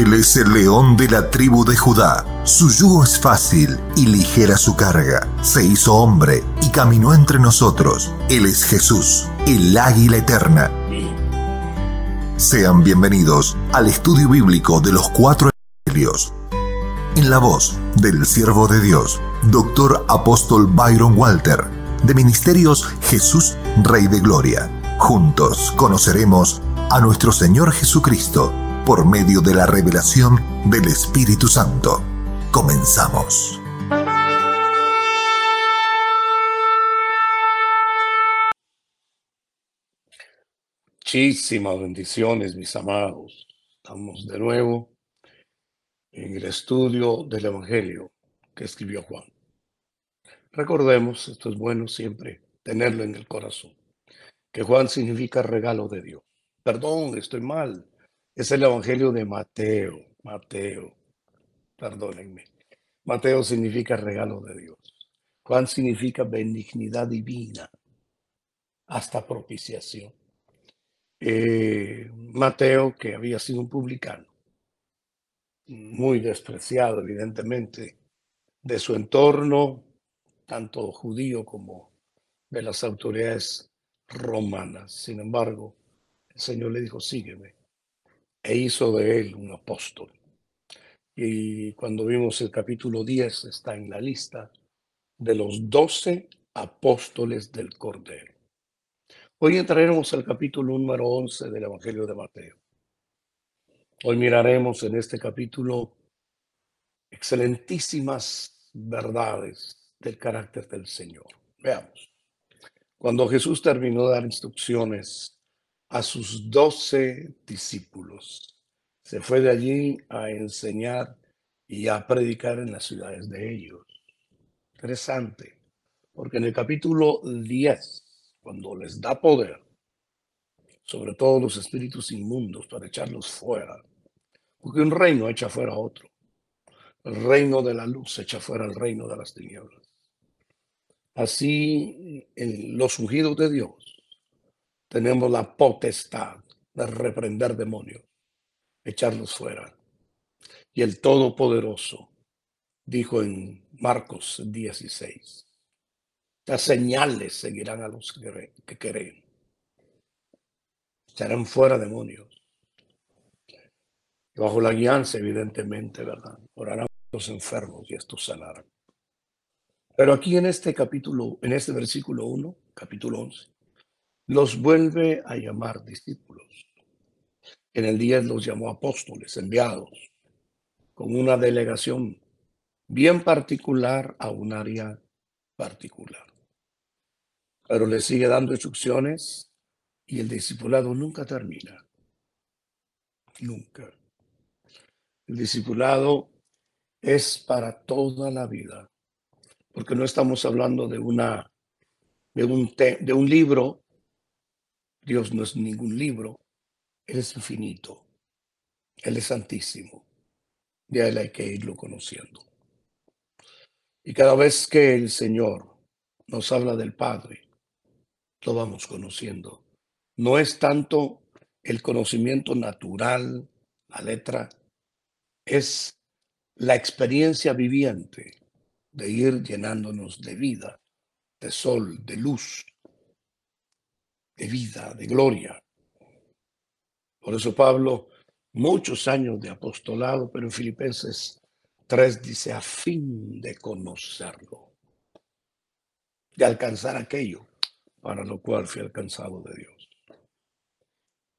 Él es el león de la tribu de Judá. Su yugo es fácil y ligera su carga. Se hizo hombre y caminó entre nosotros. Él es Jesús, el águila eterna. Sean bienvenidos al estudio bíblico de los cuatro evangelios. En la voz del siervo de Dios, Doctor Apóstol Byron Walter, de Ministerios Jesús, Rey de Gloria. Juntos conoceremos a nuestro Señor Jesucristo por medio de la revelación del Espíritu Santo. Comenzamos. Muchísimas bendiciones, mis amados. Estamos de nuevo en el estudio del Evangelio que escribió Juan. Recordemos, esto es bueno siempre tenerlo en el corazón, que Juan significa regalo de Dios. Perdón, estoy mal. Es el Evangelio de Mateo. Mateo, perdónenme. Mateo significa regalo de Dios. Juan significa benignidad divina, hasta propiciación. Eh, Mateo, que había sido un publicano, muy despreciado, evidentemente, de su entorno, tanto judío como de las autoridades romanas. Sin embargo, el Señor le dijo, sígueme e hizo de él un apóstol. Y cuando vimos el capítulo 10, está en la lista de los doce apóstoles del Cordero. Hoy entraremos al capítulo número 11 del Evangelio de Mateo. Hoy miraremos en este capítulo excelentísimas verdades del carácter del Señor. Veamos. Cuando Jesús terminó de dar instrucciones a sus doce discípulos. Se fue de allí a enseñar y a predicar en las ciudades de ellos. Interesante, porque en el capítulo 10, cuando les da poder sobre todos los espíritus inmundos para echarlos fuera, porque un reino echa fuera a otro. El reino de la luz echa fuera al reino de las tinieblas. Así, en los ungidos de Dios tenemos la potestad de reprender demonios, echarlos fuera. Y el Todopoderoso dijo en Marcos 16, las señales seguirán a los que creen. Echarán fuera demonios. Bajo la guianza, evidentemente, ¿verdad? Orarán los enfermos y estos sanarán. Pero aquí en este capítulo, en este versículo 1, capítulo 11, los vuelve a llamar discípulos. En el día los llamó apóstoles, enviados, con una delegación bien particular a un área particular. Pero le sigue dando instrucciones y el discipulado nunca termina. Nunca. El discipulado es para toda la vida, porque no estamos hablando de una de un, de un libro Dios no es ningún libro, Él es infinito, Él es santísimo. De Él hay que irlo conociendo. Y cada vez que el Señor nos habla del Padre, lo vamos conociendo. No es tanto el conocimiento natural, la letra, es la experiencia viviente de ir llenándonos de vida, de sol, de luz, de vida, de gloria. Por eso Pablo, muchos años de apostolado, pero en Filipenses 3 dice, a fin de conocerlo, de alcanzar aquello para lo cual fui alcanzado de Dios.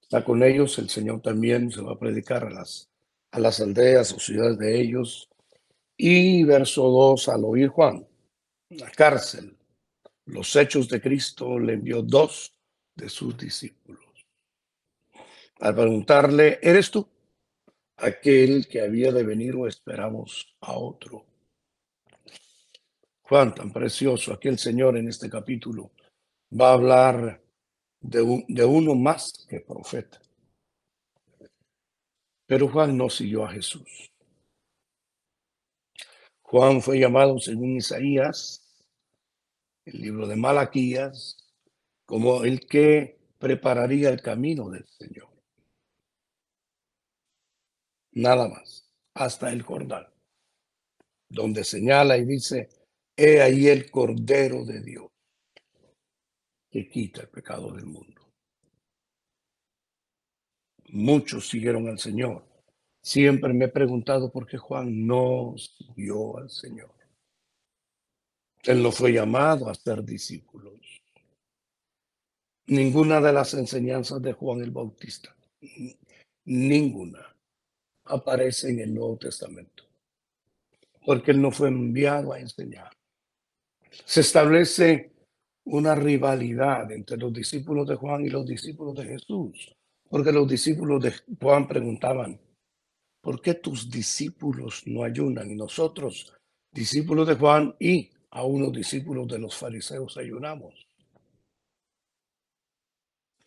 Está con ellos, el Señor también se va a predicar a las, a las aldeas o ciudades de ellos. Y verso 2, al oír Juan, la cárcel, los hechos de Cristo, le envió dos de sus discípulos. Al preguntarle, ¿eres tú aquel que había de venir o esperamos a otro? Juan, tan precioso, aquel Señor en este capítulo va a hablar de, de uno más que profeta. Pero Juan no siguió a Jesús. Juan fue llamado, según Isaías, el libro de Malaquías, como el que prepararía el camino del Señor. nada más, hasta el Jordán, donde señala y dice, he ahí el Cordero de Dios que quita el pecado del mundo. Muchos siguieron al Señor. Siempre me he preguntado por qué Juan no siguió al Señor. Él no fue llamado a ser discípulos. Ninguna de las enseñanzas de Juan el Bautista, ninguna, aparece en el Nuevo Testamento. Porque él no fue enviado a enseñar. Se establece una rivalidad entre los discípulos de Juan y los discípulos de Jesús. Porque los discípulos de Juan preguntaban, ¿por qué tus discípulos no ayunan? Y nosotros, discípulos de Juan y a unos discípulos de los fariseos, ayunamos.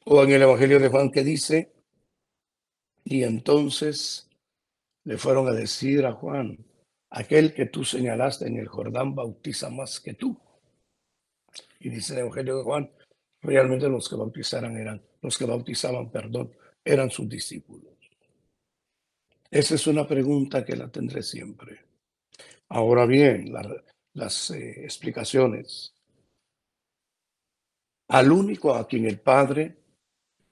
O en el Evangelio de Juan que dice, y entonces le fueron a decir a Juan, aquel que tú señalaste en el Jordán bautiza más que tú. Y dice el Evangelio de Juan, realmente los que bautizaran eran, los que bautizaban, perdón, eran sus discípulos. Esa es una pregunta que la tendré siempre. Ahora bien, las eh, explicaciones. Al único a quien el Padre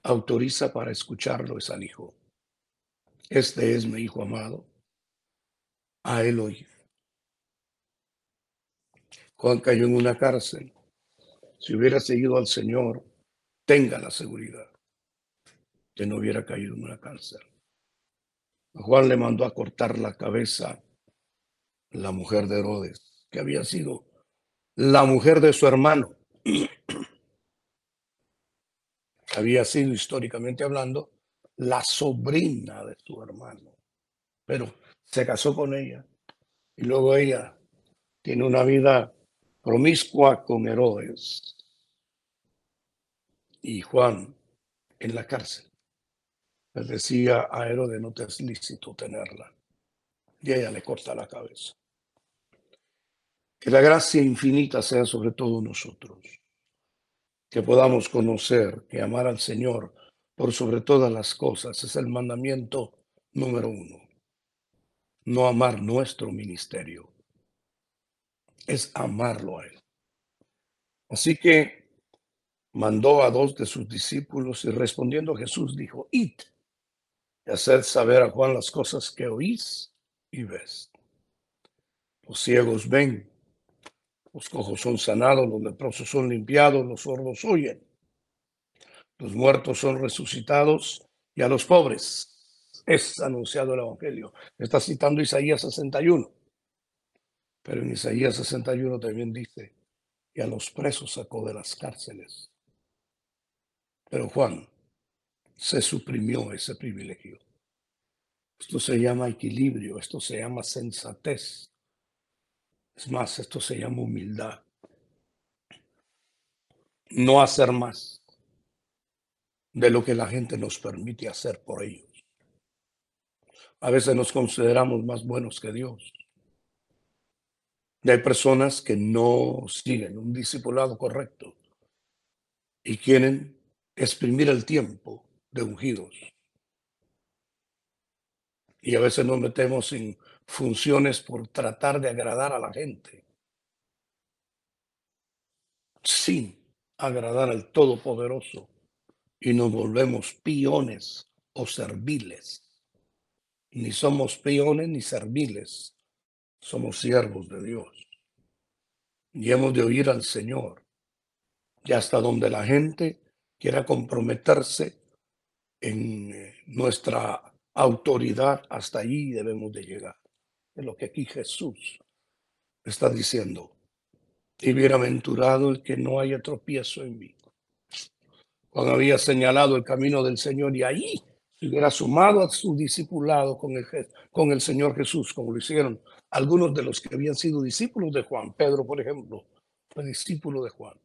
autoriza para escucharlo es al Hijo. Este es mi Hijo amado. A él oír. Juan cayó en una cárcel. Si hubiera seguido al Señor, tenga la seguridad que no hubiera caído en una cárcel. Juan le mandó a cortar la cabeza la mujer de Herodes, que había sido la mujer de su hermano. Había sido históricamente hablando la sobrina de su hermano, pero se casó con ella y luego ella tiene una vida promiscua con Herodes y Juan en la cárcel. Le decía a Herodes, no te es lícito tenerla. Y ella le corta la cabeza. Que la gracia infinita sea sobre todos nosotros que podamos conocer que amar al Señor por sobre todas las cosas es el mandamiento número uno. No amar nuestro ministerio, es amarlo a Él. Así que mandó a dos de sus discípulos y respondiendo Jesús dijo, id y haced saber a Juan las cosas que oís y ves. Los ciegos ven, los cojos son sanados, los leprosos son limpiados, los sordos oyen. Los muertos son resucitados y a los pobres es anunciado el Evangelio. Está citando Isaías 61. Pero en Isaías 61 también dice, y a los presos sacó de las cárceles. Pero Juan se suprimió ese privilegio. Esto se llama equilibrio, esto se llama sensatez. Es más, esto se llama humildad. No hacer más de lo que la gente nos permite hacer por ellos. A veces nos consideramos más buenos que Dios. Y hay personas que no siguen un discipulado correcto y quieren exprimir el tiempo de ungidos. Y a veces nos metemos en funciones por tratar de agradar a la gente, sin agradar al Todopoderoso, y nos volvemos peones o serviles. Ni somos peones ni serviles, somos siervos de Dios. Y hemos de oír al Señor. Y hasta donde la gente quiera comprometerse en eh, nuestra autoridad, hasta allí debemos de llegar de lo que aquí Jesús está diciendo. Y bienaventurado el que no haya tropiezo en mí. Cuando había señalado el camino del Señor y ahí hubiera sumado a su discipulado con el, con el Señor Jesús, como lo hicieron algunos de los que habían sido discípulos de Juan. Pedro, por ejemplo, fue discípulo de Juan.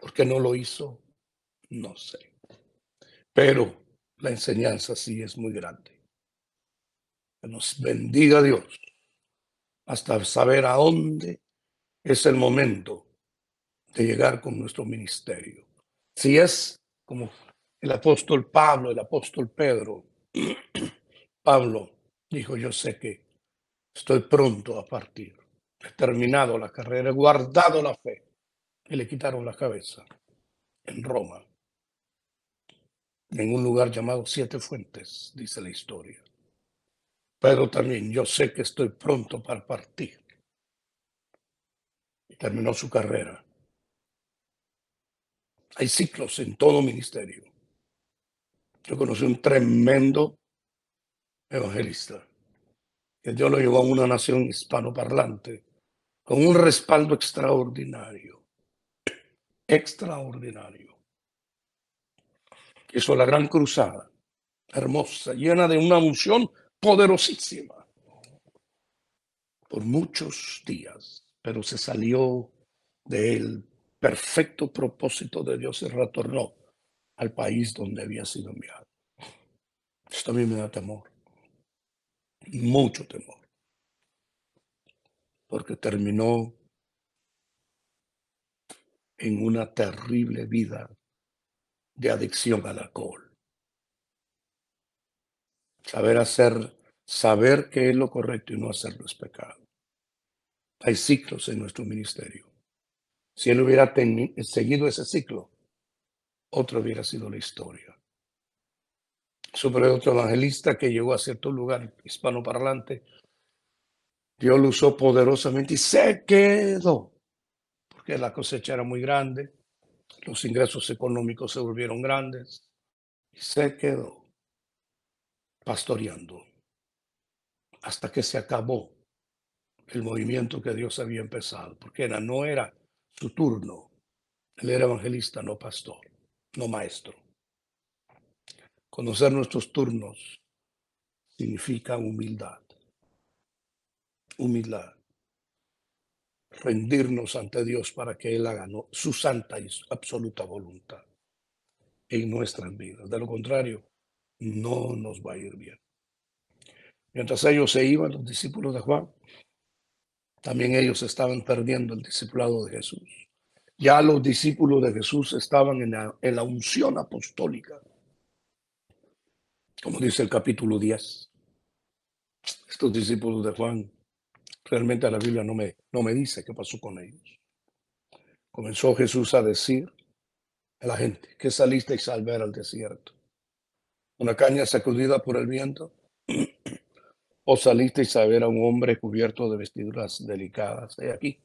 ¿Por qué no lo hizo? No sé. Pero la enseñanza sí es muy grande. Que nos bendiga Dios hasta saber a dónde es el momento de llegar con nuestro ministerio. Si es como el apóstol Pablo, el apóstol Pedro, Pablo dijo, yo sé que estoy pronto a partir. He terminado la carrera, he guardado la fe. Y le quitaron la cabeza en Roma, en un lugar llamado Siete Fuentes, dice la historia. Pero también yo sé que estoy pronto para partir. Y terminó su carrera. Hay ciclos en todo ministerio. Yo conocí un tremendo evangelista que Dios lo llevó a una nación hispanoparlante con un respaldo extraordinario. Extraordinario. Hizo la gran cruzada, hermosa, llena de una unción poderosísima por muchos días, pero se salió del perfecto propósito de Dios y retornó al país donde había sido enviado. Esto a mí me da temor, mucho temor, porque terminó en una terrible vida de adicción al alcohol. Saber hacer, saber qué es lo correcto y no hacerlo es pecado. Hay ciclos en nuestro ministerio. Si él hubiera seguido ese ciclo, otro hubiera sido la historia. Sobre otro evangelista que llegó a cierto lugar hispanoparlante, Dios lo usó poderosamente y se quedó, porque la cosecha era muy grande, los ingresos económicos se volvieron grandes, y se quedó pastoreando hasta que se acabó el movimiento que Dios había empezado, porque era, no era su turno, él era evangelista, no pastor no maestro. Conocer nuestros turnos significa humildad. Humildad. Rendirnos ante Dios para que Él haga su santa y absoluta voluntad en nuestras vidas. De lo contrario, no nos va a ir bien. Mientras ellos se iban, los discípulos de Juan, también ellos estaban perdiendo el discipulado de Jesús. Ya los discípulos de Jesús estaban en la, unción apostólica, como dice el capítulo 10. Estos discípulos de Juan, realmente la Biblia no me, no me dice qué pasó con ellos. Comenzó Jesús a decir a la gente, que saliste y ver al desierto? ¿Una caña sacudida por el viento? ¿O saliste a ver a un hombre cubierto de vestiduras delicadas? He aquí,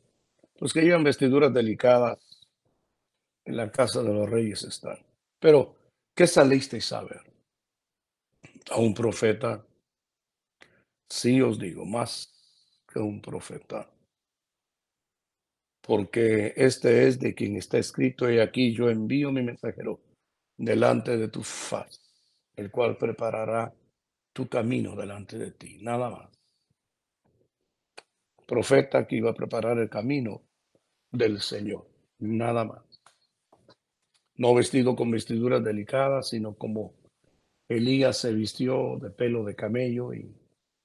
los que llevan vestiduras delicadas en la casa de los reyes están. Pero, ¿qué salisteis a ver? A un profeta. Sí os digo, más un profeta. Porque este es de quien está escrito, y aquí yo envío mi mensajero delante de tu faz, el cual preparará tu camino delante de ti, nada más. Profeta que iba a preparar el camino del Señor, nada más no vestido con vestiduras delicadas, sino como Elías se vistió de pelo de camello y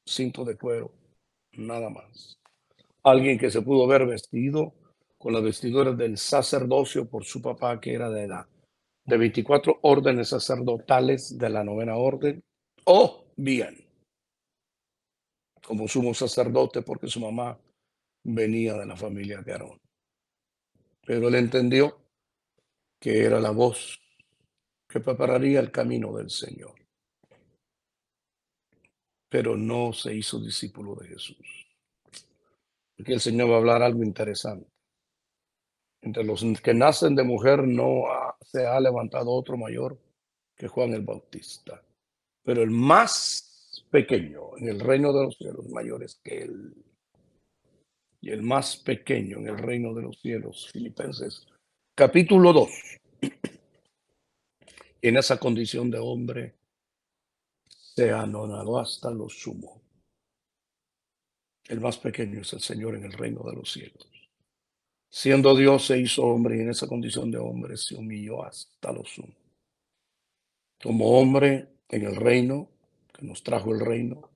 cinto de cuero, nada más. Alguien que se pudo ver vestido con las vestiduras del sacerdocio por su papá, que era de la de 24 órdenes sacerdotales de la novena orden, o bien como sumo sacerdote porque su mamá venía de la familia de Aarón. Pero él entendió que era la voz que prepararía el camino del Señor. Pero no se hizo discípulo de Jesús. Aquí el Señor va a hablar algo interesante. Entre los que nacen de mujer no se ha levantado otro mayor que Juan el Bautista. Pero el más pequeño en el reino de los cielos mayores que él. Y el más pequeño en el reino de los cielos, Filipenses capítulo 2. En esa condición de hombre se anonadó hasta lo sumo. El más pequeño es el Señor en el reino de los cielos. Siendo Dios se hizo hombre y en esa condición de hombre se humilló hasta lo sumo. Como hombre en el reino, que nos trajo el reino,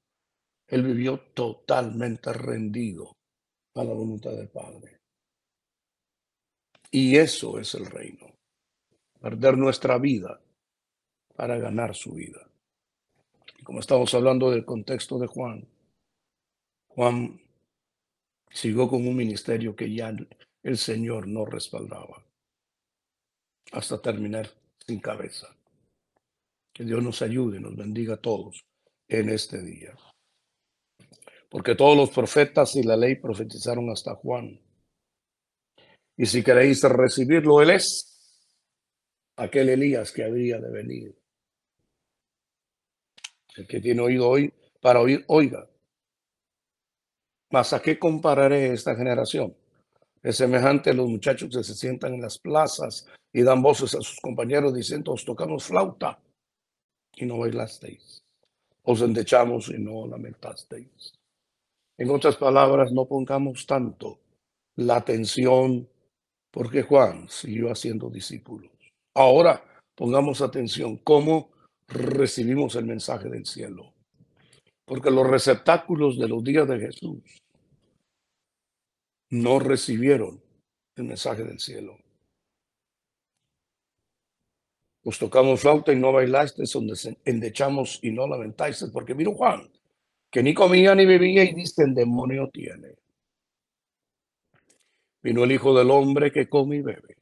Él vivió totalmente rendido a la voluntad del Padre. Y eso es el reino. Perder nuestra vida para ganar su vida. Como estamos hablando del contexto de Juan, Juan siguió con un ministerio que ya el Señor no respaldaba hasta terminar sin cabeza. Que Dios nos ayude nos bendiga a todos en este día. Porque todos los profetas y la ley profetizaron hasta Juan. Y si queréis recibirlo, Él es aquel Elías que habría de venir. El que tiene oído hoy para oír, oiga. Mas a qué compararé esta generación? Es semejante a los muchachos que se sientan en las plazas y dan voces a sus compañeros diciendo, os tocamos flauta y no bailasteis. Os endechamos y no lamentasteis. En otras palabras, no pongamos tanto la atención porque Juan siguió haciendo discípulos. Ahora pongamos atención cómo recibimos el mensaje del cielo. Porque los receptáculos de los días de Jesús no recibieron el mensaje del cielo. Os tocamos flauta y no bailasteis, donde endechamos y no lamentáis, porque vino Juan, que ni comía ni bebía y dice, el demonio tiene. Vino el Hijo del Hombre que come y bebe.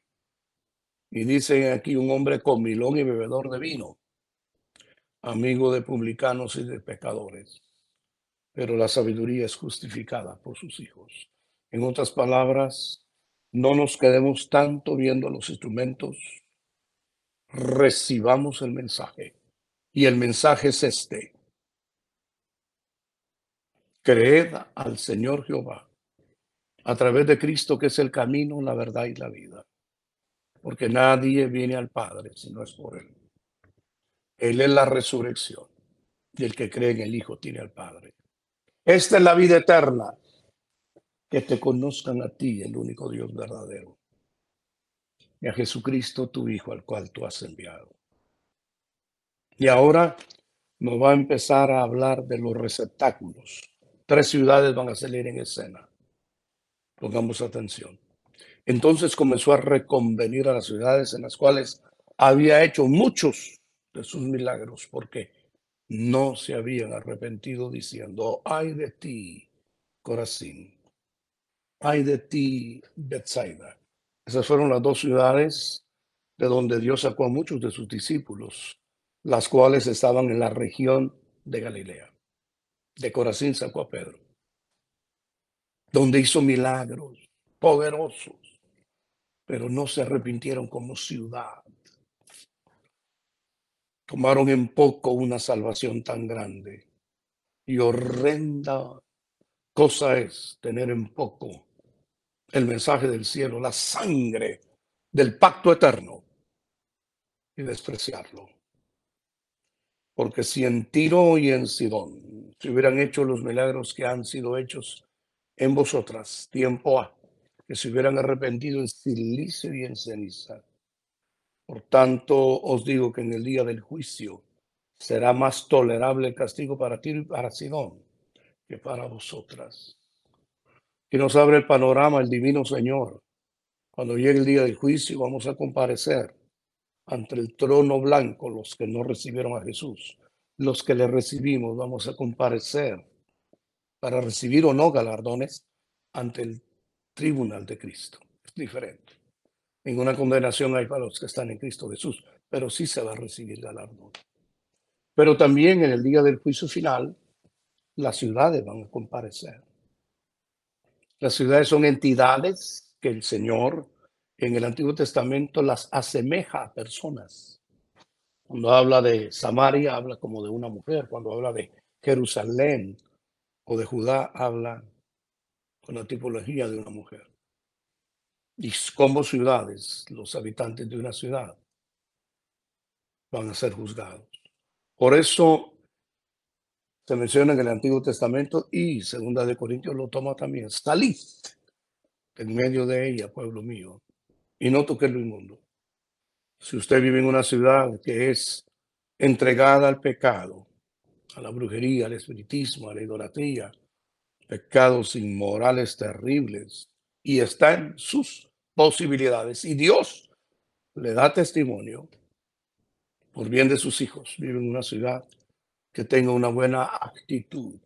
Y dice aquí un hombre comilón y bebedor de vino, amigo de publicanos y de pecadores. Pero la sabiduría es justificada por sus hijos. En otras palabras, no nos quedemos tanto viendo los instrumentos, recibamos el mensaje. Y el mensaje es este. Creed al Señor Jehová a través de Cristo que es el camino, la verdad y la vida. Porque nadie viene al Padre si no es por Él. Él es la resurrección y el que cree en el Hijo tiene al Padre. Esta es la vida eterna, que te conozcan a ti, el único Dios verdadero, y a Jesucristo, tu Hijo, al cual tú has enviado. Y ahora nos va a empezar a hablar de los receptáculos. Tres ciudades van a salir en escena. Pongamos atención. Entonces comenzó a reconvenir a las ciudades en las cuales había hecho muchos de sus milagros, porque no se habían arrepentido diciendo, ay de ti, Corazín, ay de ti, Bethsaida. Esas fueron las dos ciudades de donde Dios sacó a muchos de sus discípulos, las cuales estaban en la región de Galilea. De Corazín sacó a Pedro, donde hizo milagros poderosos, pero no se arrepintieron como ciudad. Tomaron en poco una salvación tan grande y horrenda cosa es tener en poco el mensaje del cielo, la sangre del pacto eterno y despreciarlo. Porque si en Tiro y en Sidón se hubieran hecho los milagros que han sido hechos en vosotras, tiempo a que se hubieran arrepentido en silicio y en ceniza. Por tanto, os digo que en el día del juicio será más tolerable el castigo para Tiro y para Sidón que para vosotras. Y nos abre el panorama el divino Señor. Cuando llegue el día del juicio vamos a comparecer ante el trono blanco los que no recibieron a Jesús. Los que le recibimos vamos a comparecer para recibir o no galardones ante el tribunal de Cristo. Es diferente. Ninguna condenación hay para los que están en Cristo Jesús, pero sí se va a recibir galardón. Pero también en el día del juicio final las ciudades van a comparecer. Las ciudades son entidades que el Señor en el Antiguo Testamento las asemeja a personas. Cuando habla de Samaria, habla como de una mujer. Cuando habla de Jerusalén o de Judá, habla con la tipología de una mujer. Y como ciudades, los habitantes de una ciudad van a ser juzgados. Por eso se menciona en el Antiguo Testamento y Segunda de Corintios lo toma también. Salid en medio de ella, pueblo mío, y no toques lo inmundo. Si usted vive en una ciudad que es entregada al pecado, a la brujería, al espiritismo, a la idolatría, pecados inmorales terribles, y está en sus posibilidades, y Dios le da testimonio por bien de sus hijos, vive en una ciudad que tenga una buena actitud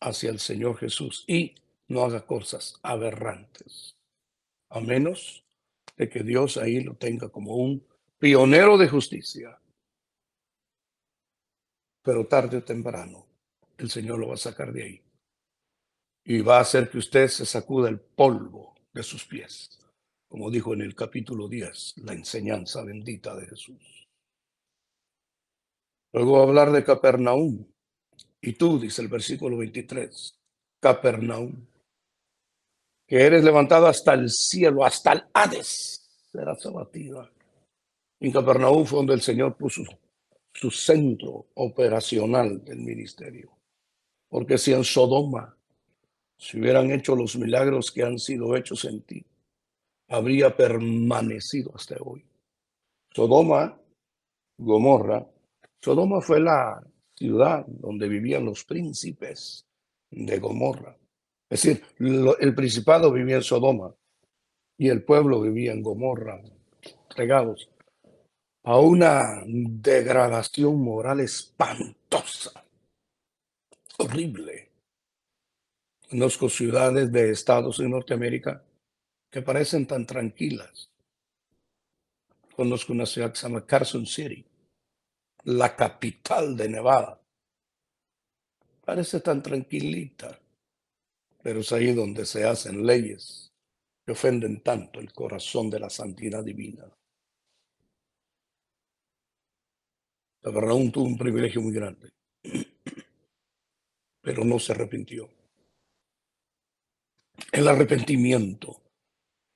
hacia el Señor Jesús y no haga cosas aberrantes, a menos de que Dios ahí lo tenga como un pionero de justicia. Pero tarde o temprano el Señor lo va a sacar de ahí y va a hacer que usted se sacuda el polvo de sus pies, como dijo en el capítulo 10, la enseñanza bendita de Jesús. Luego hablar de Capernaum. Y tú, dice el versículo 23, Capernaum, que eres levantado hasta el cielo, hasta el Hades, serás abatida. En Capernaum fue donde el Señor puso su centro operacional del ministerio. Porque si en Sodoma se hubieran hecho los milagros que han sido hechos en ti, habría permanecido hasta hoy. Sodoma, Gomorra, Sodoma fue la ciudad donde vivían los príncipes de Gomorra. Es decir, el principado vivía en Sodoma y el pueblo vivía en Gomorra, regados a una degradación moral espantosa, horrible. Conozco ciudades de estados en Norteamérica que parecen tan tranquilas. Conozco una ciudad que se llama Carson City, la capital de Nevada. Parece tan tranquilita, pero es ahí donde se hacen leyes que ofenden tanto el corazón de la santidad divina. Aún tuvo un privilegio muy grande, pero no se arrepintió. El arrepentimiento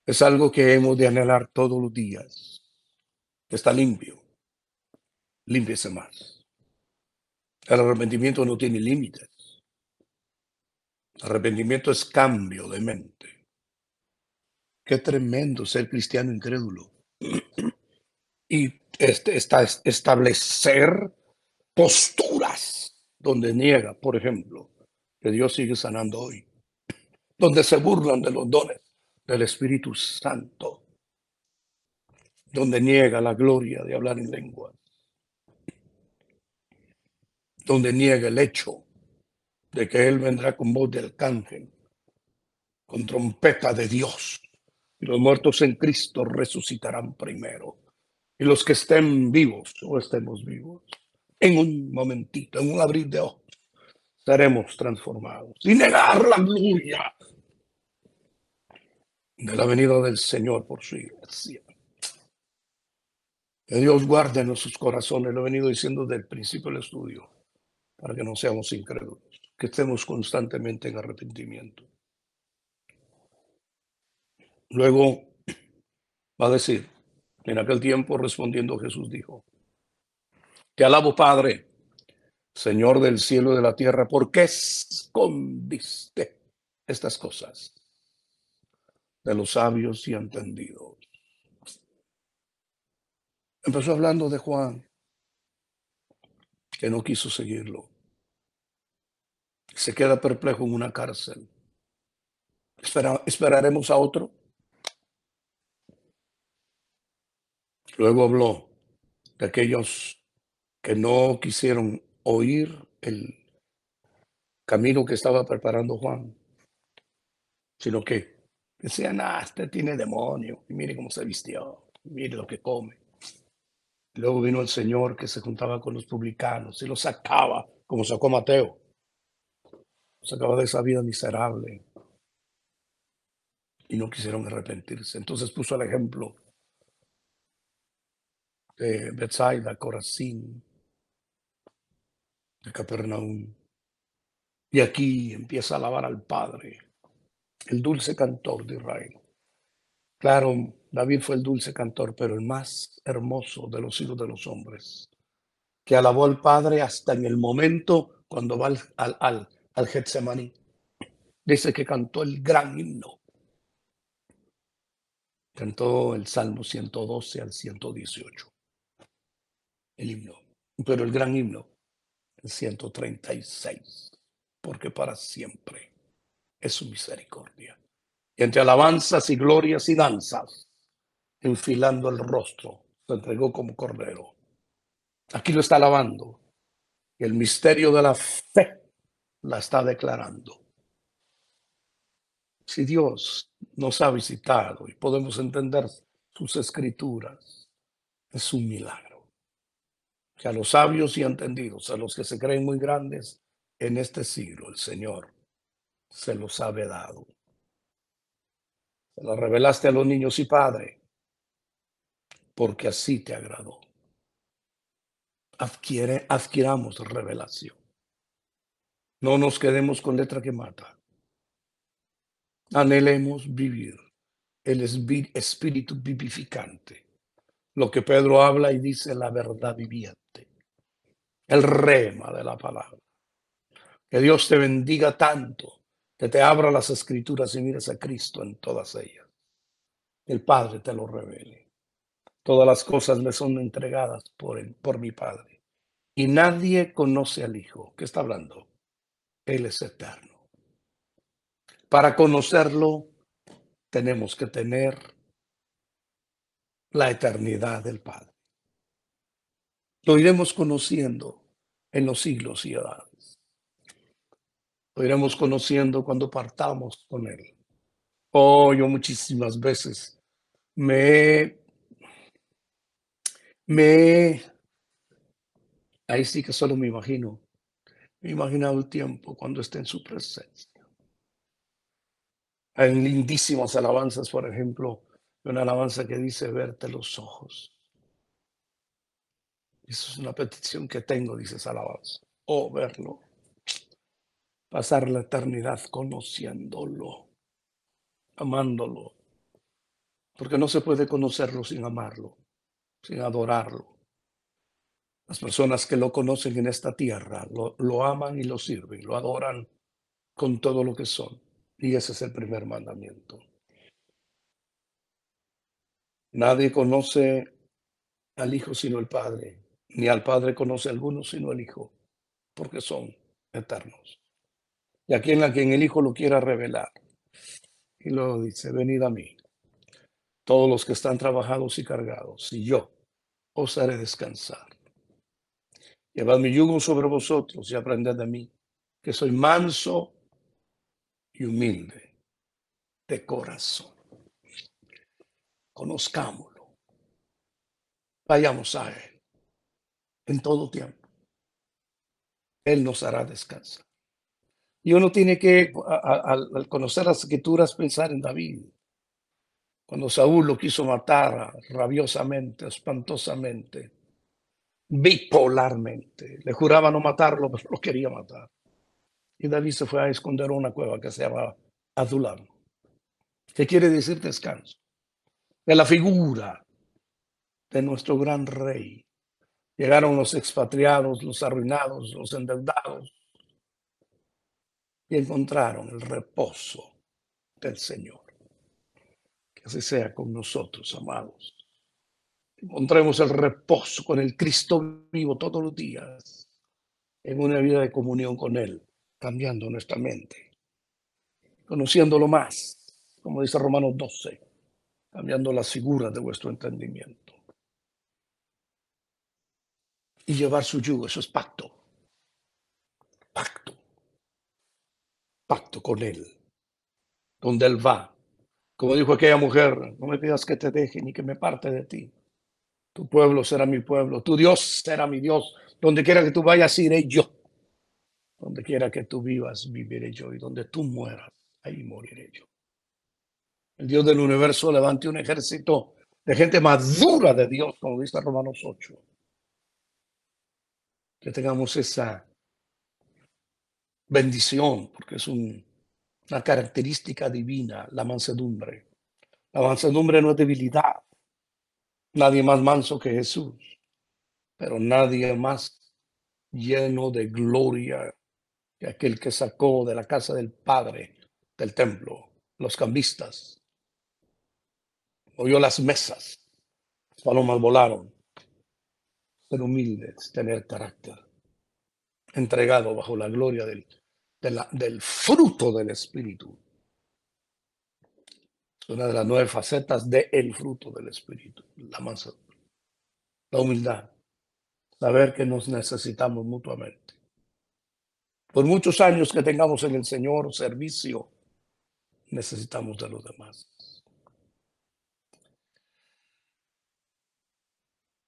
es algo que hemos de anhelar todos los días. Está limpio límpiese más. El arrepentimiento no tiene límites. Arrepentimiento es cambio de mente. Qué tremendo ser cristiano incrédulo. Y este, está, establecer posturas donde niega, por ejemplo, que Dios sigue sanando hoy, donde se burlan de los dones del Espíritu Santo, donde niega la gloria de hablar en lengua, donde niega el hecho de que Él vendrá con voz de arcángel, con trompeta de Dios. Y los muertos en Cristo resucitarán primero. Y los que estén vivos o estemos vivos, en un momentito, en un abrir de ojos, seremos transformados. Y negar la gloria de la venida del Señor por su iglesia. Que Dios guarde nuestros corazones, lo he venido diciendo desde el principio del estudio para que no seamos incrédulos, que estemos constantemente en arrepentimiento. Luego va a decir, en aquel tiempo respondiendo Jesús dijo, te alabo Padre, Señor del cielo y de la tierra, ¿por qué escondiste estas cosas de los sabios y entendidos? Empezó hablando de Juan, que no quiso seguirlo. Se queda perplejo en una cárcel. esperaremos a otro. Luego habló de aquellos que no quisieron oír el camino que estaba preparando Juan, sino que decían, ah, este tiene demonio, y mire cómo se vistió, mire lo que come. Luego vino el Señor que se juntaba con los publicanos y los sacaba, como sacó Mateo. sacaba de esa vida miserable. Y no quisieron arrepentirse. Entonces puso el ejemplo de Bethsaida, Corazín, Capernaum. Y aquí empieza a alabar al Padre, el dulce cantor de Israel. Claro, David fue el dulce cantor, pero el más hermoso de los hijos de los hombres, que alabó al Padre hasta en el momento cuando va al, al, al, Getsemaní. Dice que cantó el gran himno. Cantó el Salmo 112 al 118. El himno. Pero el gran himno, el 136. Porque para siempre es su misericordia. Entre alabanzas y glorias y danzas enfilando el rostro, se entregó como cordero. Aquí lo está alabando. Y el misterio de la fe la está declarando. Si Dios nos ha visitado y podemos entender sus escrituras, es un milagro. Que a los sabios y entendidos, a los que se creen muy grandes en este siglo, el Señor se los ha dado. Se lo revelaste a los niños y padre, porque así te agradó. Adquiere, adquiramos revelación. No nos quedemos con letra que mata. Anhelemos vivir el espíritu vivificante. Lo que Pedro habla y dice la verdad viviente. El rema de la palabra. Que Dios te bendiga tanto, que te abra las escrituras y mires a Cristo en todas ellas. El Padre te lo revele. Todas las cosas me son entregadas por, él, por mi Padre. Y nadie conoce al Hijo. ¿Qué está hablando? Él es eterno. Para conocerlo, tenemos que tener la eternidad del Padre. Lo iremos conociendo en los siglos y edades. Lo iremos conociendo cuando partamos con Él. Oh, yo muchísimas veces me, me, ahí sí que solo me imagino, me he imaginado el tiempo cuando esté en su presencia hay lindísimas alabanzas, por ejemplo, una alabanza que dice verte los ojos. Es una petición que tengo, dice esa alabanza. O verlo. Pasar la eternidad conociéndolo, amándolo. Porque no se puede conocerlo sin amarlo, sin adorarlo. Las personas que lo conocen en esta tierra lo, lo aman y lo sirven, lo adoran con todo lo que son. Y ese es el primer mandamiento. Nadie conoce al Hijo sino el Padre, ni al Padre conoce alguno sino el Hijo, porque son eternos. Y a quien, a quien el Hijo lo quiera revelar. Y luego dice, venid a mí, todos los que están trabajados y cargados, y yo os haré descansar. Llevad mi yugo sobre vosotros y aprended de mí, que soy manso y humilde de corazón. Conozcámoslo. Vayamos a Él en todo tiempo. Él nos hará descansar. Y uno tiene que, al conocer las escrituras, pensar en David. Cuando Saúl lo quiso matar rabiosamente, espantosamente, bipolarmente. Le juraba no matarlo, pero lo quería matar. Y David se fue a esconder en una cueva que se llama Adulam, que quiere decir descanso. De la figura de nuestro gran rey. Llegaron los expatriados, los arruinados, los endeudados, y encontraron el reposo del Señor. Que así sea con nosotros, amados. Encontremos el reposo con el Cristo vivo todos los días, en una vida de comunión con Él cambiando nuestra mente, conociéndolo más, como dice Romanos 12, cambiando las figuras de vuestro entendimiento. Y llevar su yugo, eso es pacto. Pacto. Pacto con Él, donde Él va. Como dijo aquella mujer, no me pidas que te deje ni que me parte de ti. Tu pueblo será mi pueblo, tu Dios será mi Dios. Donde quiera que tú vayas, iré yo. Donde quiera que tú vivas, viviré yo. Y donde tú mueras, ahí moriré yo. El Dios del universo levante un ejército de gente madura de Dios, como dice Romanos 8. Que tengamos esa bendición, porque es una característica divina, la mansedumbre. La mansedumbre no es debilidad. Nadie más manso que Jesús, pero nadie más lleno de gloria que aquel que sacó de la casa del Padre del templo, los cambistas, movió las mesas, las palomas volaron. Ser humildes, tener carácter, entregado bajo la gloria del, del fruto del Espíritu. Una de las nueve facetas del el fruto del Espíritu, la mansa, la humildad, saber que nos necesitamos mutuamente Por muchos años que tengamos en el Señor servicio, necesitamos de los demás.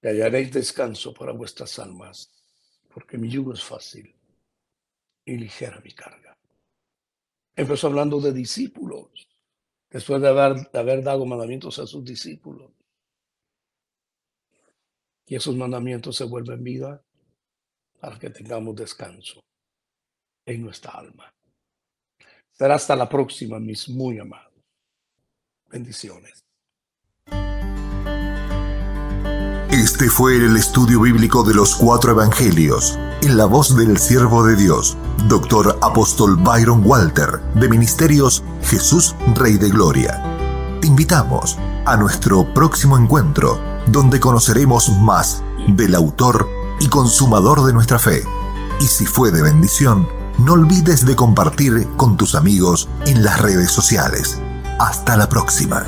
Y hallaréis descanso para vuestras almas, porque mi yugo es fácil y ligera mi carga. Empezó hablando de discípulos, después de haber, de haber dado mandamientos a sus discípulos. Y esos mandamientos se vuelven vida para que tengamos descanso en nuestra alma. Será hasta la próxima, mis muy amados. Bendiciones. Este fue el estudio bíblico de los cuatro evangelios, en la voz del siervo de Dios, doctor apóstol Byron Walter, de Ministerios Jesús Rey de Gloria. Te invitamos a nuestro próximo encuentro, donde conoceremos más del autor y consumador de nuestra fe. Y si fue de bendición, no olvides de compartir con tus amigos en las redes sociales. Hasta la próxima.